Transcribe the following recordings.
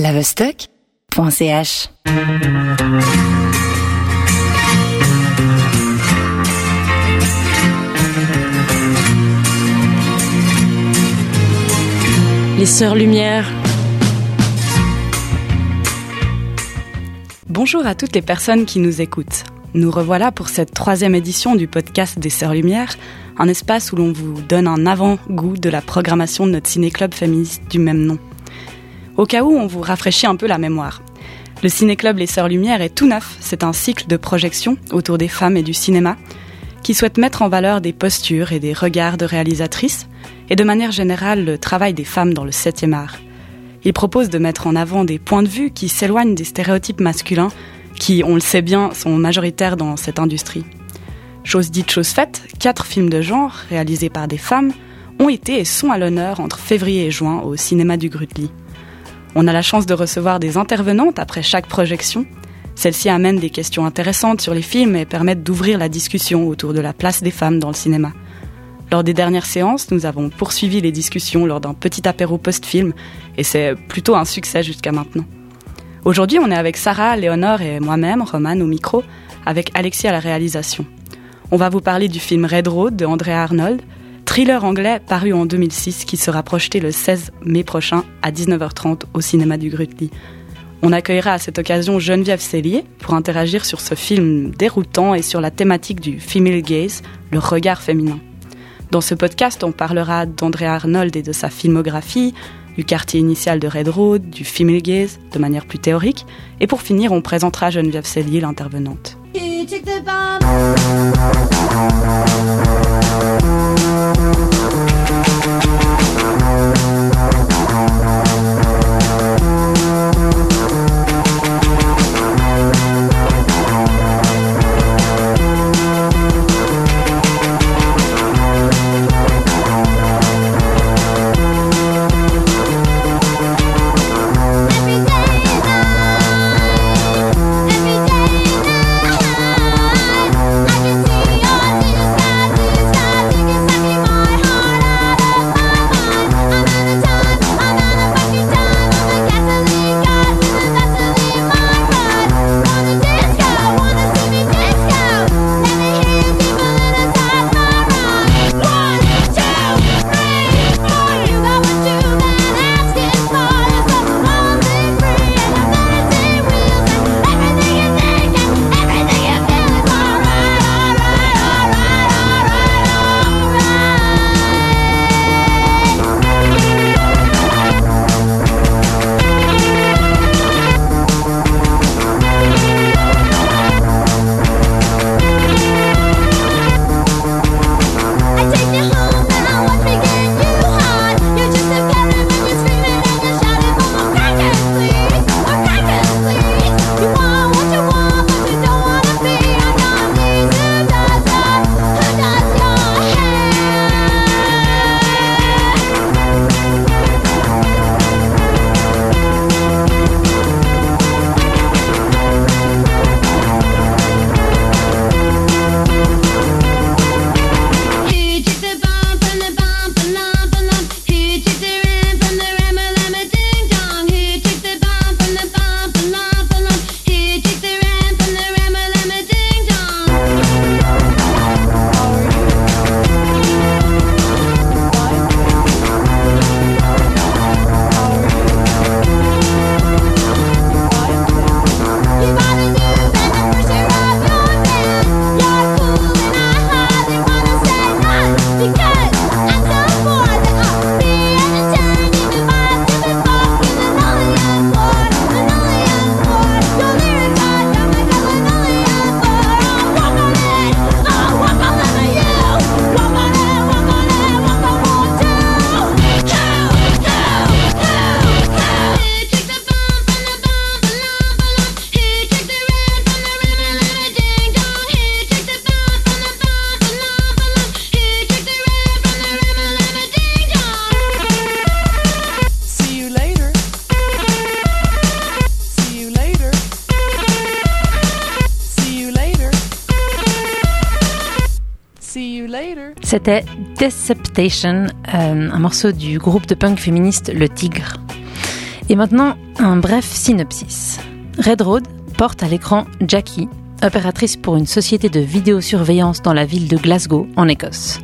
lavestock.ch. Les Sœurs Lumière. Bonjour à toutes les personnes qui nous écoutent. Nous revoilà pour cette troisième édition du podcast des Sœurs Lumière, un espace où l'on vous donne un avant-goût de la programmation de notre ciné-club féministe du même nom. Au cas où on vous rafraîchit un peu la mémoire. Le ciné-club Les Sœurs Lumière est tout neuf, c'est un cycle de projection autour des femmes et du cinéma qui souhaite mettre en valeur des postures et des regards de réalisatrices et de manière générale le travail des femmes dans le 7e art. Il propose de mettre en avant des points de vue qui s'éloignent des stéréotypes masculins qui, on le sait bien, sont majoritaires dans cette industrie. Chose dite, chose faite, quatre films de genre, réalisés par des femmes, ont été et sont à l'honneur entre février et juin au cinéma du Grutli. On a la chance de recevoir des intervenantes après chaque projection. Celles-ci amènent des questions intéressantes sur les films et permettent d'ouvrir la discussion autour de la place des femmes dans le cinéma. Lors des dernières séances, nous avons poursuivi les discussions lors d'un petit apéro post-film et c'est plutôt un succès jusqu'à maintenant. Aujourd'hui, on est avec Sarah, Léonore et moi-même, Roman, au micro, avec Alexis à la réalisation. On va vous parler du film Red Road de Andrea Arnold, thriller anglais paru en 2006 qui sera projeté le 16 mai prochain à 19h30 au cinéma du Grutli. On accueillera à cette occasion Geneviève Cellier pour interagir sur ce film déroutant et sur la thématique du female gaze, le regard féminin. Dans ce podcast, on parlera d'Andrea Arnold et de sa filmographie, du quartier initial de Red Road, du female gaze de manière plus théorique, et pour finir, on présentera Geneviève Cellier, l'intervenante. C'était Deceptation, euh, un morceau du groupe de punk féministe Le Tigre. Et maintenant, un bref synopsis. Red Road porte à l'écran Jackie, opératrice pour une société de vidéosurveillance dans la ville de Glasgow, en Écosse.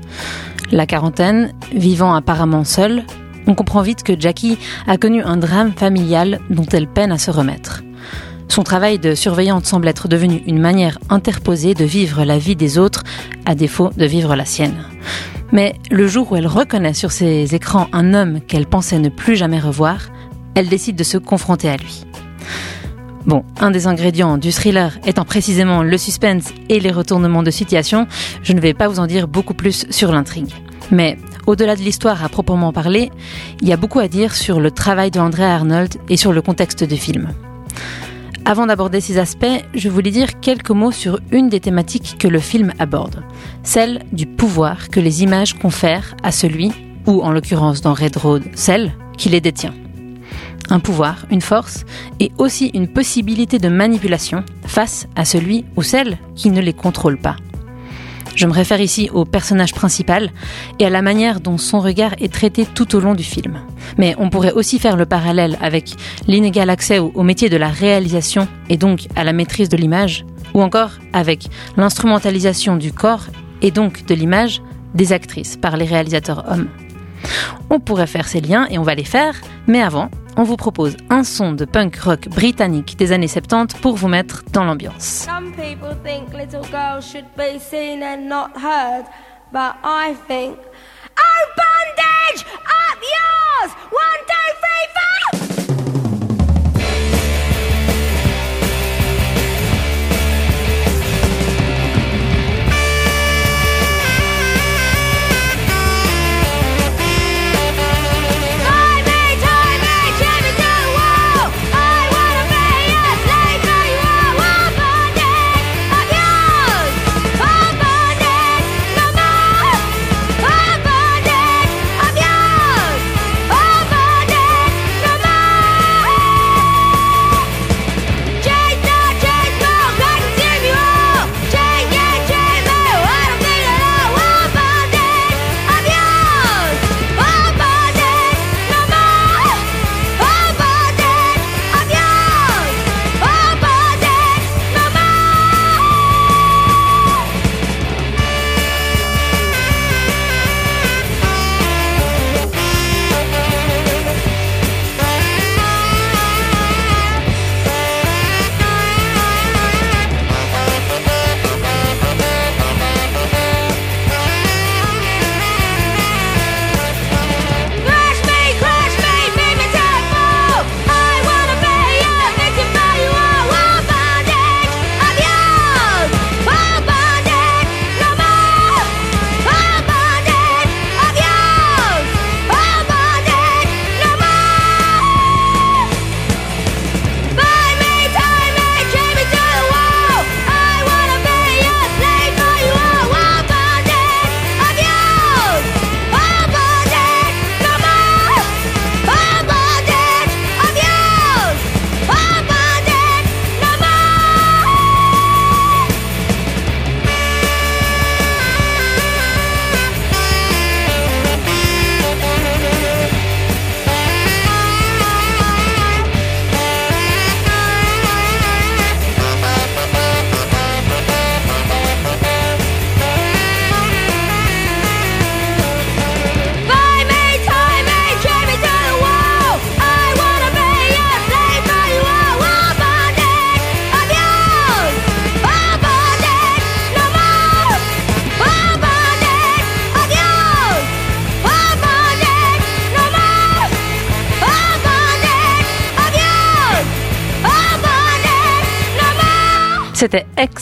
La quarantaine, vivant apparemment seule, on comprend vite que Jackie a connu un drame familial dont elle peine à se remettre. Son travail de surveillante semble être devenu une manière interposée de vivre la vie des autres, à défaut de vivre la sienne. Mais le jour où elle reconnaît sur ses écrans un homme qu'elle pensait ne plus jamais revoir, elle décide de se confronter à lui. Bon, un des ingrédients du thriller étant précisément le suspense et les retournements de situation, je ne vais pas vous en dire beaucoup plus sur l'intrigue. Mais au-delà de l'histoire à proprement parler, il y a beaucoup à dire sur le travail de Andrea Arnold et sur le contexte du film. Avant d'aborder ces aspects, je voulais dire quelques mots sur une des thématiques que le film aborde, celle du pouvoir que les images confèrent à celui, ou en l'occurrence dans Red Road, celle qui les détient. Un pouvoir, une force et aussi une possibilité de manipulation face à celui ou celle qui ne les contrôle pas. Je me réfère ici au personnage principal et à la manière dont son regard est traité tout au long du film. Mais on pourrait aussi faire le parallèle avec l'inégal accès au métier de la réalisation et donc à la maîtrise de l'image, ou encore avec l'instrumentalisation du corps et donc de l'image des actrices par les réalisateurs hommes. On pourrait faire ces liens et on va les faire, mais avant, on vous propose un son de punk rock britannique des années 70 pour vous mettre dans l'ambiance. Some people think little girls should be seen and not heard, but I think, oh bondage, up yours! One, two, three, four!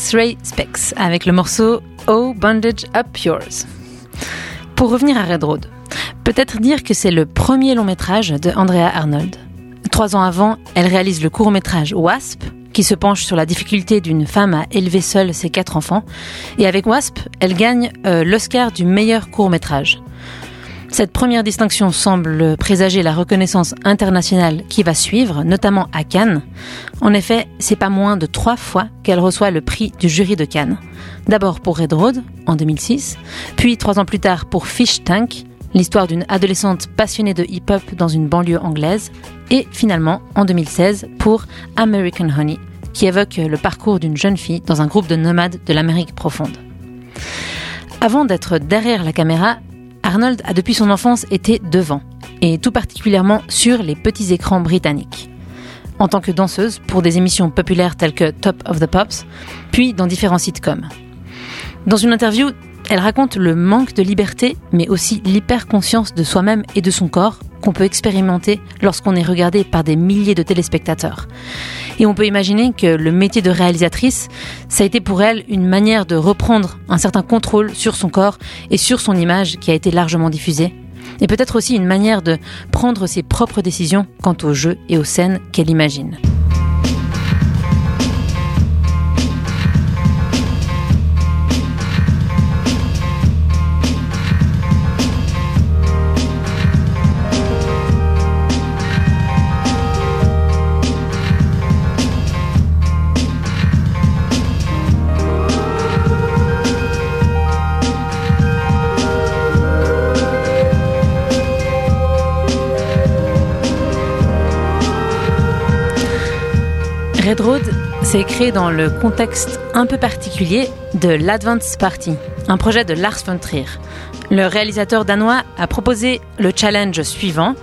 X-Ray Specs avec le morceau Oh Bondage Up Yours. Pour revenir à Red Road, peut-être dire que c'est le premier long métrage de Andrea Arnold. Trois ans avant, elle réalise le court métrage Wasp, qui se penche sur la difficulté d'une femme à élever seule ses quatre enfants. Et avec Wasp, elle gagne euh, l'Oscar du meilleur court métrage. Cette première distinction semble présager la reconnaissance internationale qui va suivre, notamment à Cannes. En effet, c'est pas moins de trois fois qu'elle reçoit le prix du jury de Cannes. D'abord pour Red Road, en 2006, puis trois ans plus tard pour Fish Tank, l'histoire d'une adolescente passionnée de hip-hop dans une banlieue anglaise, et finalement, en 2016, pour American Honey, qui évoque le parcours d'une jeune fille dans un groupe de nomades de l'Amérique profonde. Avant d'être derrière la caméra, Arnold a depuis son enfance été devant, et tout particulièrement sur les petits écrans britanniques. En tant que danseuse pour des émissions populaires telles que Top of the Pops, puis dans différents sitcoms. Dans une interview, elle raconte le manque de liberté, mais aussi l'hyperconscience de soi-même et de son corps qu'on peut expérimenter lorsqu'on est regardé par des milliers de téléspectateurs. Et on peut imaginer que le métier de réalisatrice, ça a été pour elle une manière de reprendre un certain contrôle sur son corps et sur son image qui a été largement diffusée. Et peut-être aussi une manière de prendre ses propres décisions quant aux jeux et aux scènes qu'elle imagine. Red Road s'est créé dans le contexte un peu particulier de l'Advance Party, un projet de Lars von Trier. Le réalisateur danois a proposé le challenge suivant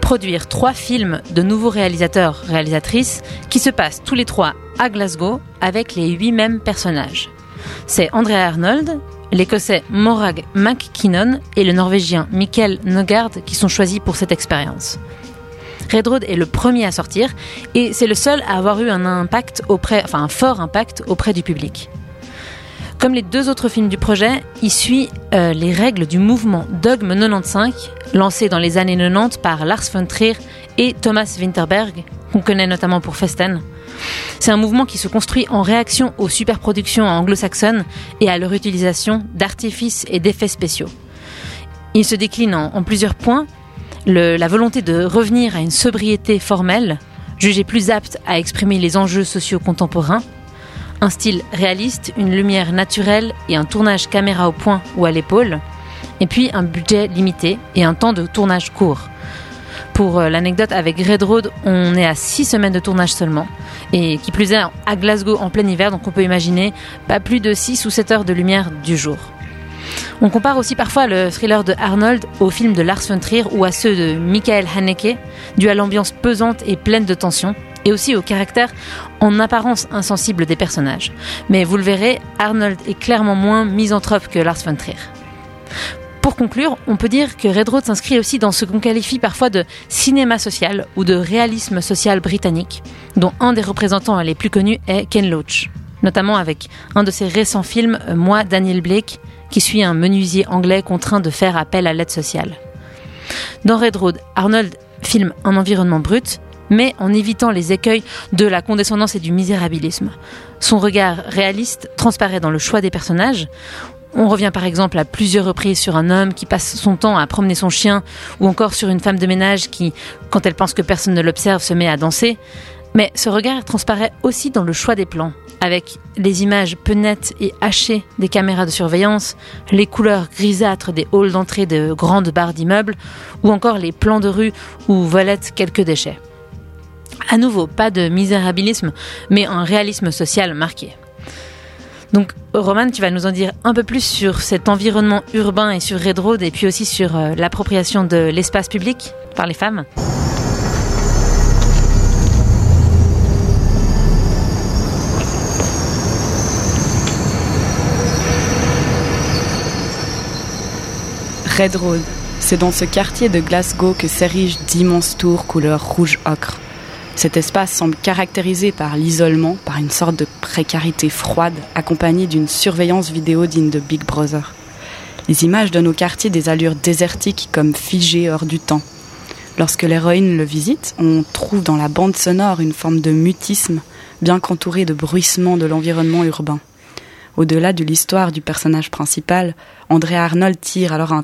produire trois films de nouveaux réalisateurs réalisatrices qui se passent tous les trois à Glasgow avec les huit mêmes personnages. C'est Andrea Arnold, l'Écossais Morag McKinnon et le Norvégien Mikkel Nogard qui sont choisis pour cette expérience. Red Road est le premier à sortir et c'est le seul à avoir eu un impact auprès, enfin un fort impact auprès du public. Comme les deux autres films du projet, il suit euh, les règles du mouvement Dogme 95, lancé dans les années 90 par Lars von Trier et Thomas Winterberg, qu'on connaît notamment pour Festen. C'est un mouvement qui se construit en réaction aux superproductions anglo-saxonnes et à leur utilisation d'artifices et d'effets spéciaux. Il se décline en plusieurs points, la volonté de revenir à une sobriété formelle, jugée plus apte à exprimer les enjeux sociaux contemporains, un style réaliste, une lumière naturelle et un tournage caméra au point ou à l'épaule, et puis un budget limité et un temps de tournage court. Pour euh, l'anecdote, avec Red Road, on est à 6 semaines de tournage seulement, et qui plus est à Glasgow en plein hiver, donc on peut imaginer pas plus de 6 ou 7 heures de lumière du jour. On compare aussi parfois le thriller de Arnold aux films de Lars von Trier ou à ceux de Michael Haneke, dû à l'ambiance pesante et pleine de tension, et aussi au caractère en apparence insensible des personnages. Mais vous le verrez, Arnold est clairement moins misanthrope que Lars von Trier. Pour conclure, on peut dire que Red Road s'inscrit aussi dans ce qu'on qualifie parfois de cinéma social ou de réalisme social britannique, dont un des représentants les plus connus est Ken Loach, notamment avec un de ses récents films, Moi, Daniel Blake, qui suit un menuisier anglais contraint de faire appel à l'aide sociale. Dans Red Road, Arnold filme un environnement brut, mais en évitant les écueils de la condescendance et du misérabilisme. Son regard réaliste transparaît dans le choix des personnages. On revient par exemple à plusieurs reprises sur un homme qui passe son temps à promener son chien, ou encore sur une femme de ménage qui, quand elle pense que personne ne l'observe, se met à danser. Mais ce regard transparaît aussi dans le choix des plans, avec les images peu nettes et hachées des caméras de surveillance, les couleurs grisâtres des halls d'entrée de grandes barres d'immeubles, ou encore les plans de rue où volettent quelques déchets. À nouveau, pas de misérabilisme, mais un réalisme social marqué. Donc, Roman, tu vas nous en dire un peu plus sur cet environnement urbain et sur Red Road, et puis aussi sur euh, l'appropriation de l'espace public par les femmes. Red Road. C'est dans ce quartier de Glasgow que s'érigent d'immenses tours couleur rouge ocre. Cet espace semble caractérisé par l'isolement, par une sorte de précarité froide, accompagnée d'une surveillance vidéo digne de Big Brother. Les images donnent au quartier des allures désertiques comme figées hors du temps. Lorsque l'héroïne le visite, on trouve dans la bande sonore une forme de mutisme, bien qu'entourée de bruissements de l'environnement urbain. Au-delà de l'histoire du personnage principal, André Arnold tire alors un,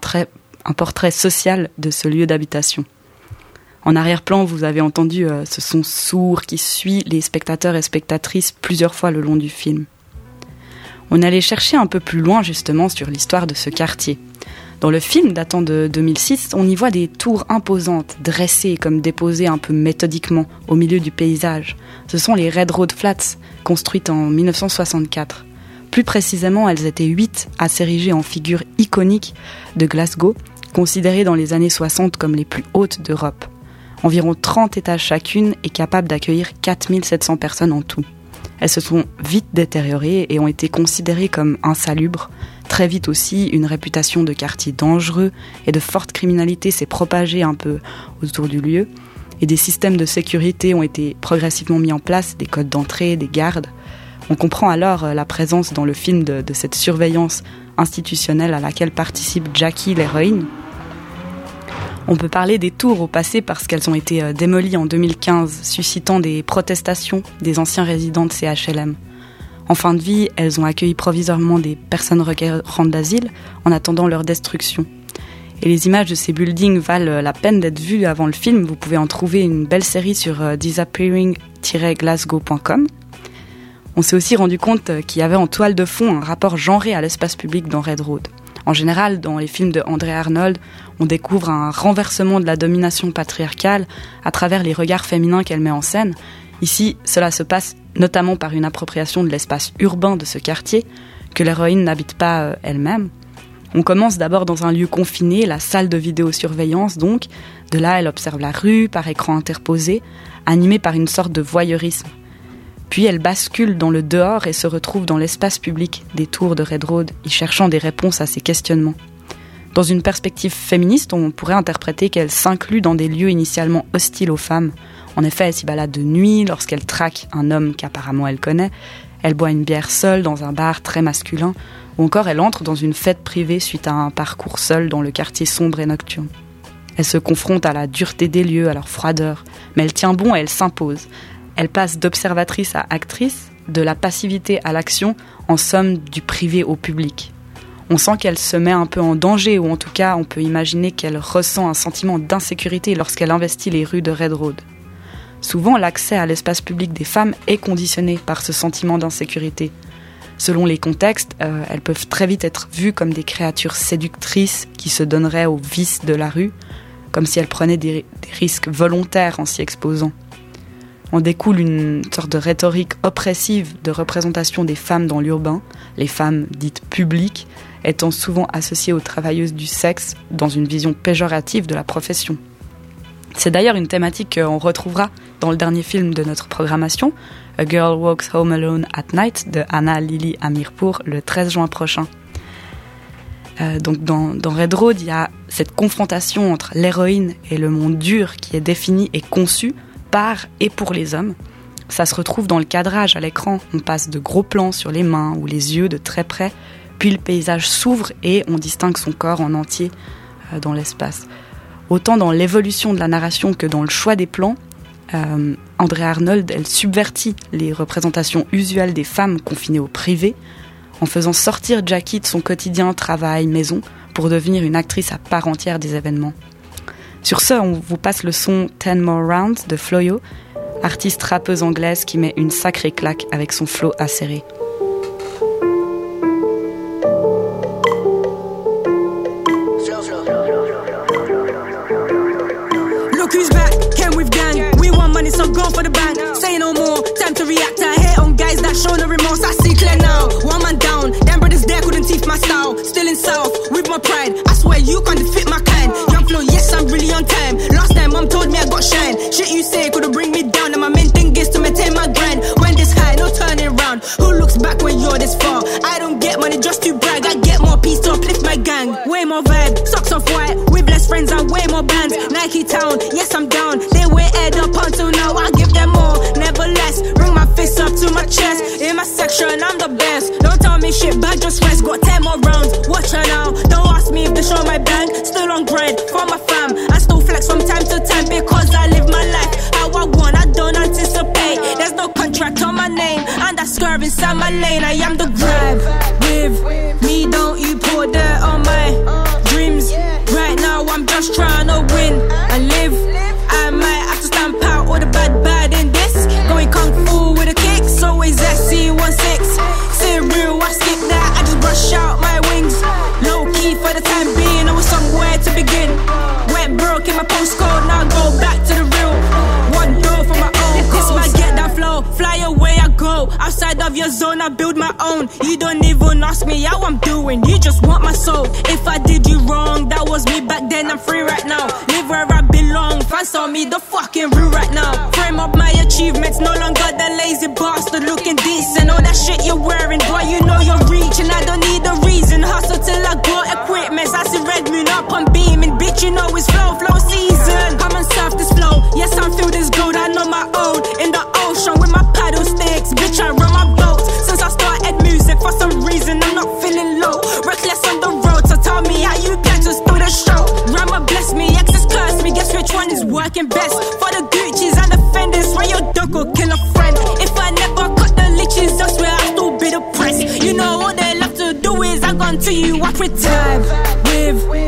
portrait social de ce lieu d'habitation. En arrière-plan, vous avez entendu euh, ce son sourd qui suit les spectateurs et spectatrices plusieurs fois le long du film. On allait chercher un peu plus loin justement sur l'histoire de ce quartier. Dans le film datant de 2006, on y voit des tours imposantes, dressées comme déposées un peu méthodiquement au milieu du paysage. Ce sont les Red Road Flats, construites en 1964. Plus précisément, elles étaient huit à s'ériger en figure iconique de Glasgow, considérées dans les années 60 comme les plus hautes d'Europe. Environ 30 étages chacune et capables d'accueillir 4700 personnes en tout. Elles se sont vite détériorées et ont été considérées comme insalubres. Très vite aussi, une réputation de quartier dangereux et de forte criminalité s'est propagée un peu autour du lieu. Et des systèmes de sécurité ont été progressivement mis en place, des codes d'entrée, des gardes. On comprend alors euh, la présence dans le film de, cette surveillance institutionnelle à laquelle participe Jackie l'héroïne. On peut parler des tours au passé parce qu'elles ont été euh, démolies en 2015, suscitant des protestations des anciens résidents de CHLM. En fin de vie, elles ont accueilli provisoirement des personnes requérantes d'asile en attendant leur destruction. Et les images de ces buildings valent euh, la peine d'être vues avant le film. Vous pouvez en trouver une belle série sur disappearing-glasgow.com. On s'est aussi rendu compte qu'il y avait en toile de fond un rapport genré à l'espace public dans Red Road. En général, dans les films de André Arnold, on découvre un renversement de la domination patriarcale à travers les regards féminins qu'elle met en scène. Ici, cela se passe notamment par une appropriation de l'espace urbain de ce quartier, que l'héroïne n'habite pas euh, elle-même. On commence d'abord dans un lieu confiné, la salle de vidéosurveillance donc. De là, elle observe la rue par écran interposé, animée par une sorte de voyeurisme. Puis elle bascule dans le dehors et se retrouve dans l'espace public des tours de Red Road, y cherchant des réponses à ses questionnements. Dans une perspective féministe, on pourrait interpréter qu'elle s'inclut dans des lieux initialement hostiles aux femmes. En effet, elle s'y balade de nuit lorsqu'elle traque un homme qu'apparemment elle connaît, elle boit une bière seule dans un bar très masculin, ou encore elle entre dans une fête privée suite à un parcours seul dans le quartier sombre et nocturne. Elle se confronte à la dureté des lieux, à leur froideur, mais elle tient bon et elle s'impose. Elle passe d'observatrice à actrice, de la passivité à l'action, en somme du privé au public. On sent qu'elle se met un peu en danger, ou en tout cas on peut imaginer qu'elle ressent un sentiment d'insécurité lorsqu'elle investit les rues de Red Road. Souvent, l'accès à l'espace public des femmes est conditionné par ce sentiment d'insécurité. Selon les contextes, euh, elles peuvent très vite être vues comme des créatures séductrices qui se donneraient aux vices de la rue, comme si elles prenaient des risques volontaires en s'y exposant en découle une sorte de rhétorique oppressive de représentation des femmes dans l'urbain, les femmes dites publiques étant souvent associées aux travailleuses du sexe dans une vision péjorative de la profession. C'est d'ailleurs une thématique qu'on retrouvera dans le dernier film de notre programmation, A Girl Walks Home Alone at Night de Anna Lily Amirpour le 13 juin prochain. Euh, donc dans, dans Red Road, il y a cette confrontation entre l'héroïne et le monde dur qui est défini et conçu par et pour les hommes. Ça se retrouve dans le cadrage à l'écran. On passe de gros plans sur les mains ou les yeux de très près, puis le paysage s'ouvre et on distingue son corps en entier euh, dans l'espace. Autant dans l'évolution de la narration que dans le choix des plans, euh, André Arnold, elle subvertit les représentations usuelles des femmes confinées au privé en faisant sortir Jackie de son quotidien travail, maison, pour devenir une actrice à part entière des événements. Sur ce, on vous passe le son Ten More Rounds de Floyo, artiste rappeuse anglaise qui met une sacrée claque avec son flow acéré. So go for the bank. Say no more, time to react. I hate on guys that show no remorse. I see clear now. One man down, them brothers there couldn't teeth my style. Still in south, with my pride. I swear you can't defeat my on time. Last time, mom told me I got shine. Of your zone, I build my own. You don't even ask me how I'm doing, you just want my soul. If I did you wrong, that was me back then, I'm free right now. Live where I belong, fans on me the fucking rude right now. Frame up my achievements, no longer the lazy bastard looking decent. All that shit you're wearing, boy, you know you're reaching. I don't need a reason, hustle till I got equipment. I see red moon up, I'm beaming, bitch, you know it's flow, flow season. One best? For the Gucci's and the Fenders, where your dog will kill a friend. If I never cut the liches, I swear I'll still be depressed. You know all they love to do is I gone to you, I pretend. With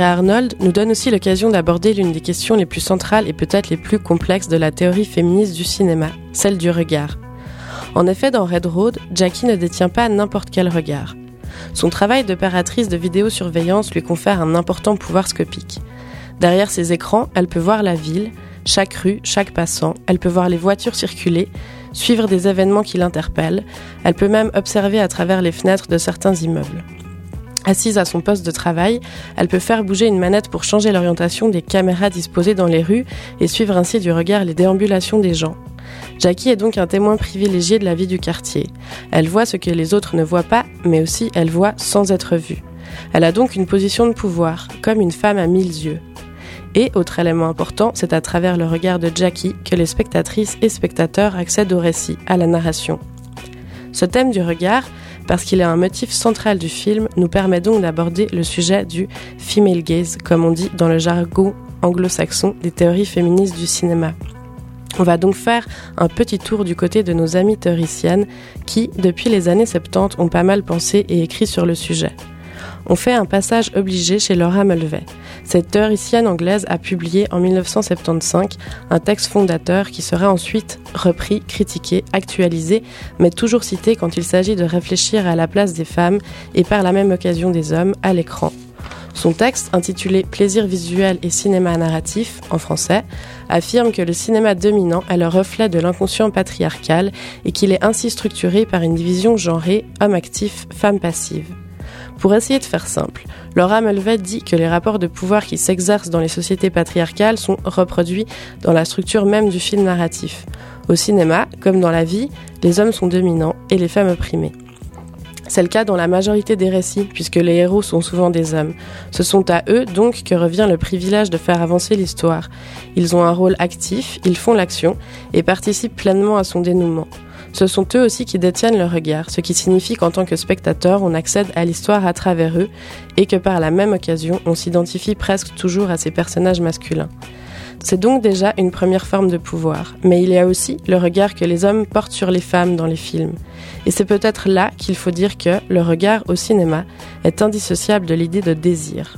Arnold nous donne aussi l'occasion d'aborder l'une des questions les plus centrales et peut-être les plus complexes de la théorie féministe du cinéma, celle du regard. En effet, dans Red Road, Jackie ne détient pas n'importe quel regard. Son travail d'opératrice de vidéosurveillance lui confère un important pouvoir scopique. Derrière ses écrans, elle peut voir la ville, chaque rue, chaque passant, elle peut voir les voitures circuler, suivre des événements qui l'interpellent, elle peut même observer à travers les fenêtres de certains immeubles. Assise à son poste de travail, elle peut faire bouger une manette pour changer l'orientation des caméras disposées dans les rues et suivre ainsi du regard les déambulations des gens. Jackie est donc un témoin privilégié de la vie du quartier. Elle voit ce que les autres ne voient pas, mais aussi elle voit sans être vue. Elle a donc une position de pouvoir, comme une femme à mille yeux. Et, autre élément important, c'est à travers le regard de Jackie que les spectatrices et spectateurs accèdent au récit, à la narration. Ce thème du regard, parce qu'il est un motif central du film, nous permet donc d'aborder le sujet du female gaze, comme on dit dans le jargon anglo-saxon des théories féministes du cinéma. On va donc faire un petit tour du côté de nos amies théoriciennes qui, depuis les années 70, ont pas mal pensé et écrit sur le sujet. On fait un passage obligé chez Laura Mulvey. Cette théoricienne anglaise a publié en 1975 un texte fondateur qui sera ensuite repris, critiqué, actualisé, mais toujours cité quand il s'agit de réfléchir à la place des femmes et par la même occasion des hommes à l'écran. Son texte, intitulé Plaisir visuel et cinéma narratif, en français, affirme que le cinéma dominant est le reflet de l'inconscient patriarcal et qu'il est ainsi structuré par une division genrée homme actif, femme passive. Pour essayer de faire simple, Laura Mulvey dit que les rapports de pouvoir qui s'exercent dans les sociétés patriarcales sont reproduits dans la structure même du film narratif. Au cinéma, comme dans la vie, les hommes sont dominants et les femmes opprimées. C'est le cas dans la majorité des récits, puisque les héros sont souvent des hommes. Ce sont à eux donc que revient le privilège de faire avancer l'histoire. Ils ont un rôle actif, ils font l'action et participent pleinement à son dénouement. Ce sont eux aussi qui détiennent le regard, ce qui signifie qu'en tant que spectateur, on accède à l'histoire à travers eux et que par la même occasion, on s'identifie presque toujours à ces personnages masculins. C'est donc déjà une première forme de pouvoir, mais il y a aussi le regard que les hommes portent sur les femmes dans les films. Et c'est peut-être là qu'il faut dire que le regard au cinéma est indissociable de l'idée de désir.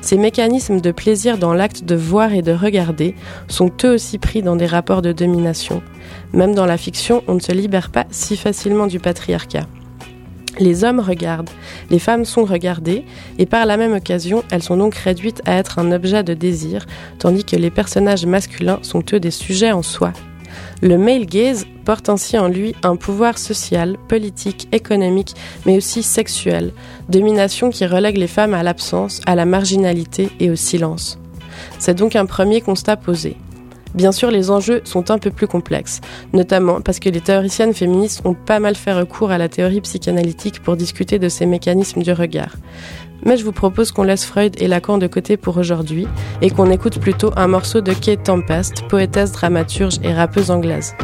Ces mécanismes de plaisir dans l'acte de voir et de regarder sont eux aussi pris dans des rapports de domination. Même dans la fiction, on ne se libère pas si facilement du patriarcat. Les hommes regardent, les femmes sont regardées, et par la même occasion, elles sont donc réduites à être un objet de désir, tandis que les personnages masculins sont eux des sujets en soi. Le male gaze porte ainsi en lui un pouvoir social, politique, économique, mais aussi sexuel, domination qui relègue les femmes à l'absence, à la marginalité et au silence. C'est donc un premier constat posé. Bien sûr, les enjeux sont un peu plus complexes, notamment parce que les théoriciennes féministes ont pas mal fait recours à la théorie psychanalytique pour discuter de ces mécanismes du regard. Mais je vous propose qu'on laisse Freud et Lacan de côté pour aujourd'hui et qu'on écoute plutôt un morceau de Kate Tempest, poétesse, dramaturge et rappeuse anglaise.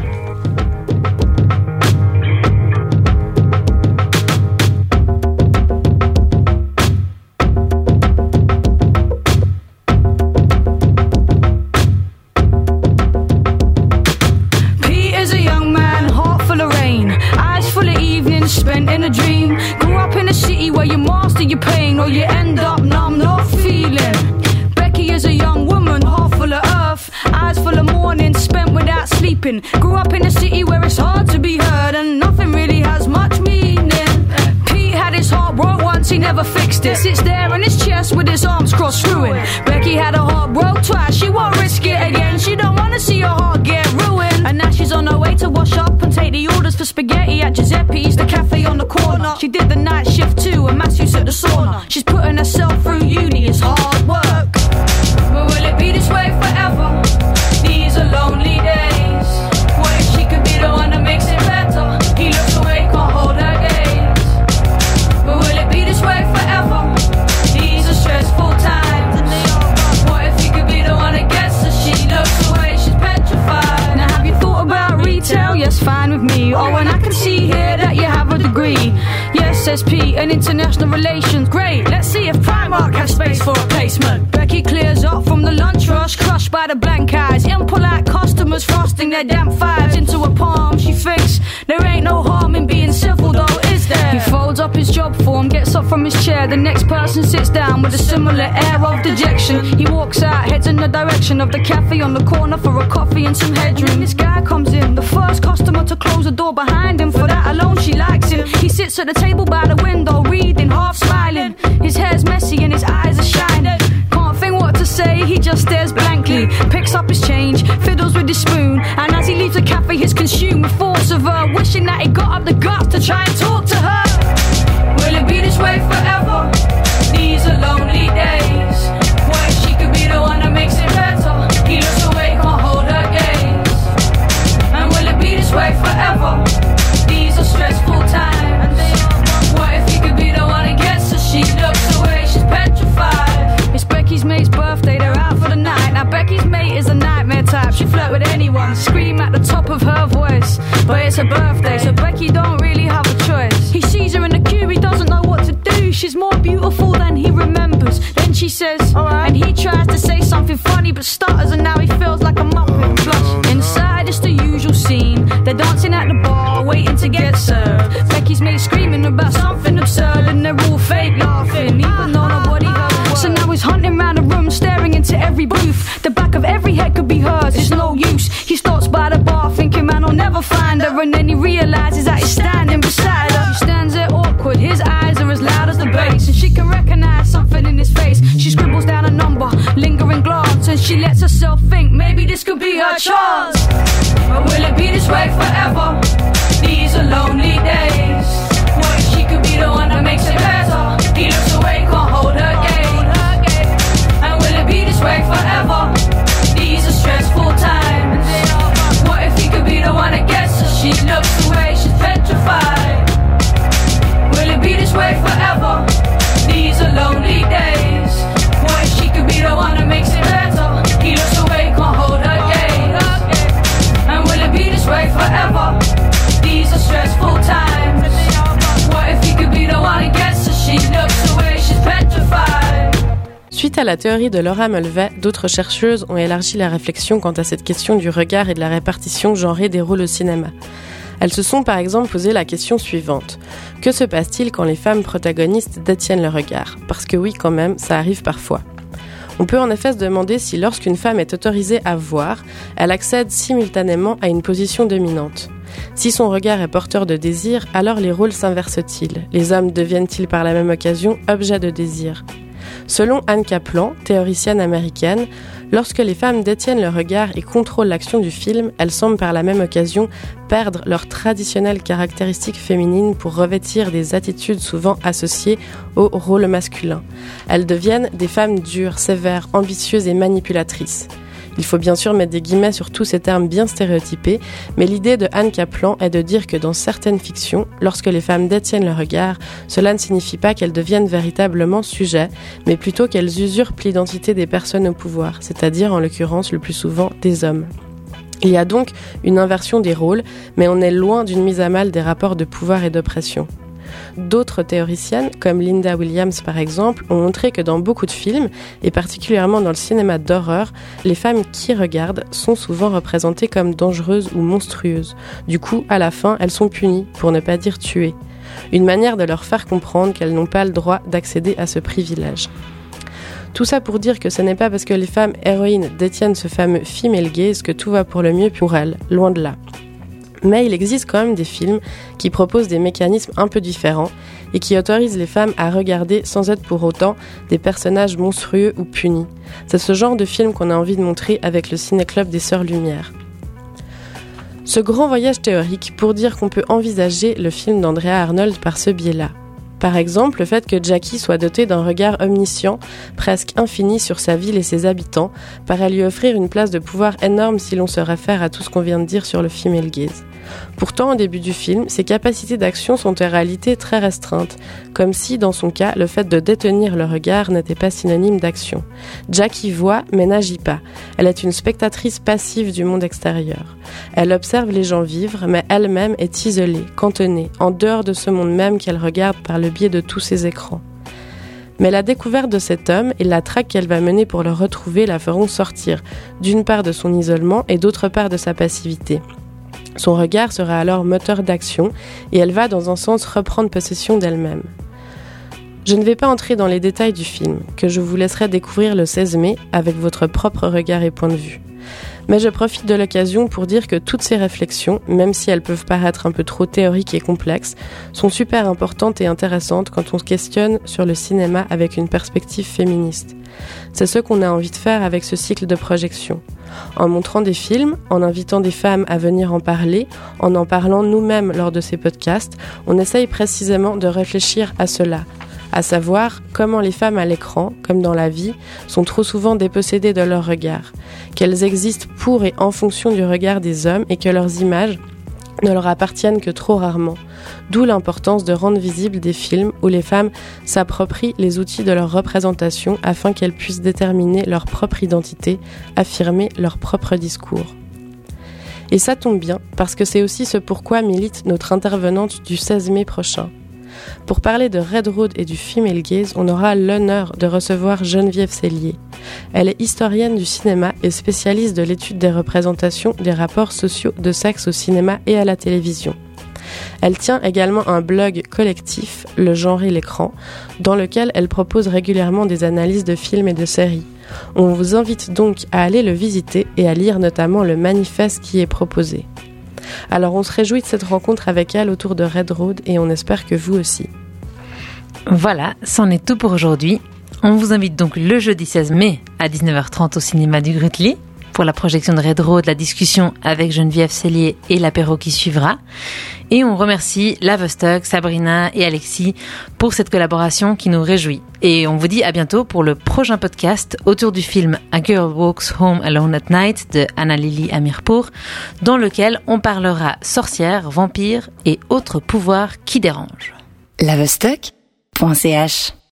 Grew up numb no feeling becky is a young woman huffle up eyes full of morning spent without sleeping go up in a city where it's hard to be heard and nothing really has much meaning. Pete had his heart broke once, he never fixed it. Sits there in his chest with his arms crossed it. Becky had a heart broke twice, she won't risk it again. She don't wanna see her heart get ruined. And now she's on her way to wash up and take the orders for spaghetti at Giuseppe's, the cafe on the corner. She did the night shift juice at the sauna. She's putting herself through uni, it's hard work. But will it be this way forever? These are lonely days. What if she could be the one that makes it better? He looks away, can't hold her gaze. But will it be this way forever? These are stressful times. What if he could be the one that gets her? She looks away, she's petrified. Now have you thought about retail? Yes, fine with me. Oh, and I can see here that you have a degree. SP and international relations. Great, let's see if Primark has space for a placement. Becky clears up from the lunch rush, crushed by the blank eyes. Impolite customers frosting their damp fives into a palm. She thinks there ain't no harm in being civil, his job form, gets up from his chair. The next person sits down with a similar air of dejection. He walks out, heads in the direction of the cafe on the corner for a coffee and some headroom. This guy comes in, the first customer to close the door behind him. For that alone, she likes him. He sits at the table by the window, reading, half smiling. His hair's messy and his eyes are shining. Can't think what to say, he just stares blankly. Picks up his change, fiddles with his spoon. And as he leaves the cafe, he's consumed with thoughts of her. Wishing that he got up the guts to try and talk to her. This way forever? These are lonely days. What if she could be the one that makes it better? He looks away, can't hold her gaze. And will it be this way forever? These are stressful times. What if he could be the one that gets her? She looks away, she's petrified. It's Becky's mate's birthday, they're out for the night. Now Becky's mate is a nightmare type. She flirt with anyone, scream at the top of her voice. But it's her birthday, something funny, but stutters, and now he théorie de Laura Mulvey, d'autres chercheuses ont élargi la réflexion quant à cette question du regard et de la répartition genrée des rôles au cinéma. Elles se sont par exemple posé la question suivante. Que se passe-t-il quand les femmes protagonistes détiennent le regard? Parce que oui, quand même, ça arrive parfois. On peut en effet se demander si lorsqu'une femme est autorisée à voir, elle accède simultanément à une position dominante. Si son regard est porteur de désir, alors les rôles s'inversent-ils? Les hommes deviennent-ils par la même occasion objets de désir? Selon Anne Kaplan, théoricienne américaine, lorsque les femmes détiennent le regard et contrôlent l'action du film, elles semblent par la même occasion perdre leurs traditionnelles caractéristiques féminines pour revêtir des attitudes souvent associées au rôle masculin. Elles deviennent des femmes dures, sévères, ambitieuses et manipulatrices. Il faut bien sûr mettre des guillemets sur tous ces termes bien stéréotypés, mais l'idée de Anne Kaplan est de dire que dans certaines fictions, lorsque les femmes détiennent le regard, cela ne signifie pas qu'elles deviennent véritablement sujets, mais plutôt qu'elles usurpent l'identité des personnes au pouvoir, c'est-à-dire en l'occurrence le plus souvent des hommes. Il y a donc une inversion des rôles, mais on est loin d'une mise à mal des rapports de pouvoir et d'oppression. D'autres théoriciennes, comme Linda Williams par exemple, ont montré que dans beaucoup de films, et particulièrement dans le cinéma d'horreur, les femmes qui regardent sont souvent représentées comme dangereuses ou monstrueuses. Du coup, à la fin, elles sont punies, pour ne pas dire tuées. Une manière de leur faire comprendre qu'elles n'ont pas le droit d'accéder à ce privilège. Tout ça pour dire que ce n'est pas parce que les femmes héroïnes détiennent ce fameux female gaze que tout va pour le mieux pour elles, loin de là. Mais il existe quand même des films qui proposent des mécanismes un peu différents et qui autorisent les femmes à regarder sans être pour autant des personnages monstrueux ou punis. C'est ce genre de film qu'on a envie de montrer avec le Ciné-Club des Sœurs Lumière. Ce grand voyage théorique pour dire qu'on peut envisager le film d'Andrea Arnold par ce biais-là. Par exemple, le fait que Jackie soit dotée d'un regard omniscient, presque infini sur sa ville et ses habitants, paraît lui offrir une place de pouvoir énorme si l'on se réfère à tout ce qu'on vient de dire sur le female gaze. Pourtant, au début du film, ses capacités d'action sont en réalité très restreintes, comme si, dans son cas, le fait de détenir le regard n'était pas synonyme d'action. Jackie voit, mais n'agit pas. Elle est une spectatrice passive du monde extérieur. Elle observe les gens vivre, mais elle-même est isolée, cantonnée, en dehors de ce monde même qu'elle regarde par le biais de tous ses écrans. Mais la découverte de cet homme et la traque qu'elle va mener pour le retrouver la feront sortir, d'une part de son isolement et d'autre part de sa passivité. Son regard sera alors moteur d'action et elle va dans un sens reprendre possession d'elle-même. Je ne vais pas entrer dans les détails du film, que je vous laisserai découvrir le 16 mai avec votre propre regard et point de vue. Mais je profite de l'occasion pour dire que toutes ces réflexions, même si elles peuvent paraître un peu trop théoriques et complexes, sont super importantes et intéressantes quand on se questionne sur le cinéma avec une perspective féministe. C'est ce qu'on a envie de faire avec ce cycle de projection. En montrant des films, en invitant des femmes à venir en parler, en en parlant nous-mêmes lors de ces podcasts, on essaye précisément de réfléchir à cela, à savoir comment les femmes à l'écran, comme dans la vie, sont trop souvent dépossédées de leur regard, qu'elles existent pour et en fonction du regard des hommes et que leurs images ne leur appartiennent que trop rarement. D'où l'importance de rendre visibles des films où les femmes s'approprient les outils de leur représentation afin qu'elles puissent déterminer leur propre identité, affirmer leur propre discours. Et ça tombe bien, parce que c'est aussi ce pourquoi milite notre intervenante du 16 mai prochain. Pour parler de Red Road et du Female Gaze, on aura l'honneur de recevoir Geneviève Cellier. Elle est historienne du cinéma et spécialiste de l'étude des représentations des rapports sociaux de sexe au cinéma et à la télévision. Elle tient également un blog collectif, Le Genre et l'écran, dans lequel elle propose régulièrement des analyses de films et de séries. On vous invite donc à aller le visiter et à lire notamment le manifeste qui est proposé. Alors on se réjouit de cette rencontre avec elle autour de Red Road et on espère que vous aussi. Voilà, c'en est tout pour aujourd'hui. On vous invite donc le jeudi 16 mai à 19h30 au cinéma du Grutli pour la projection de Red Road, la discussion avec Geneviève Cellier et l'apéro qui suivra. Et on remercie la Vostok, Sabrina et Alexis pour cette collaboration qui nous réjouit. Et on vous dit à bientôt pour le prochain podcast autour du film A Girl Walks Home Alone at Night de Anna Lily Amirpour, dans lequel on parlera sorcières, vampires et autres pouvoirs qui dérangent. Lavostok.ch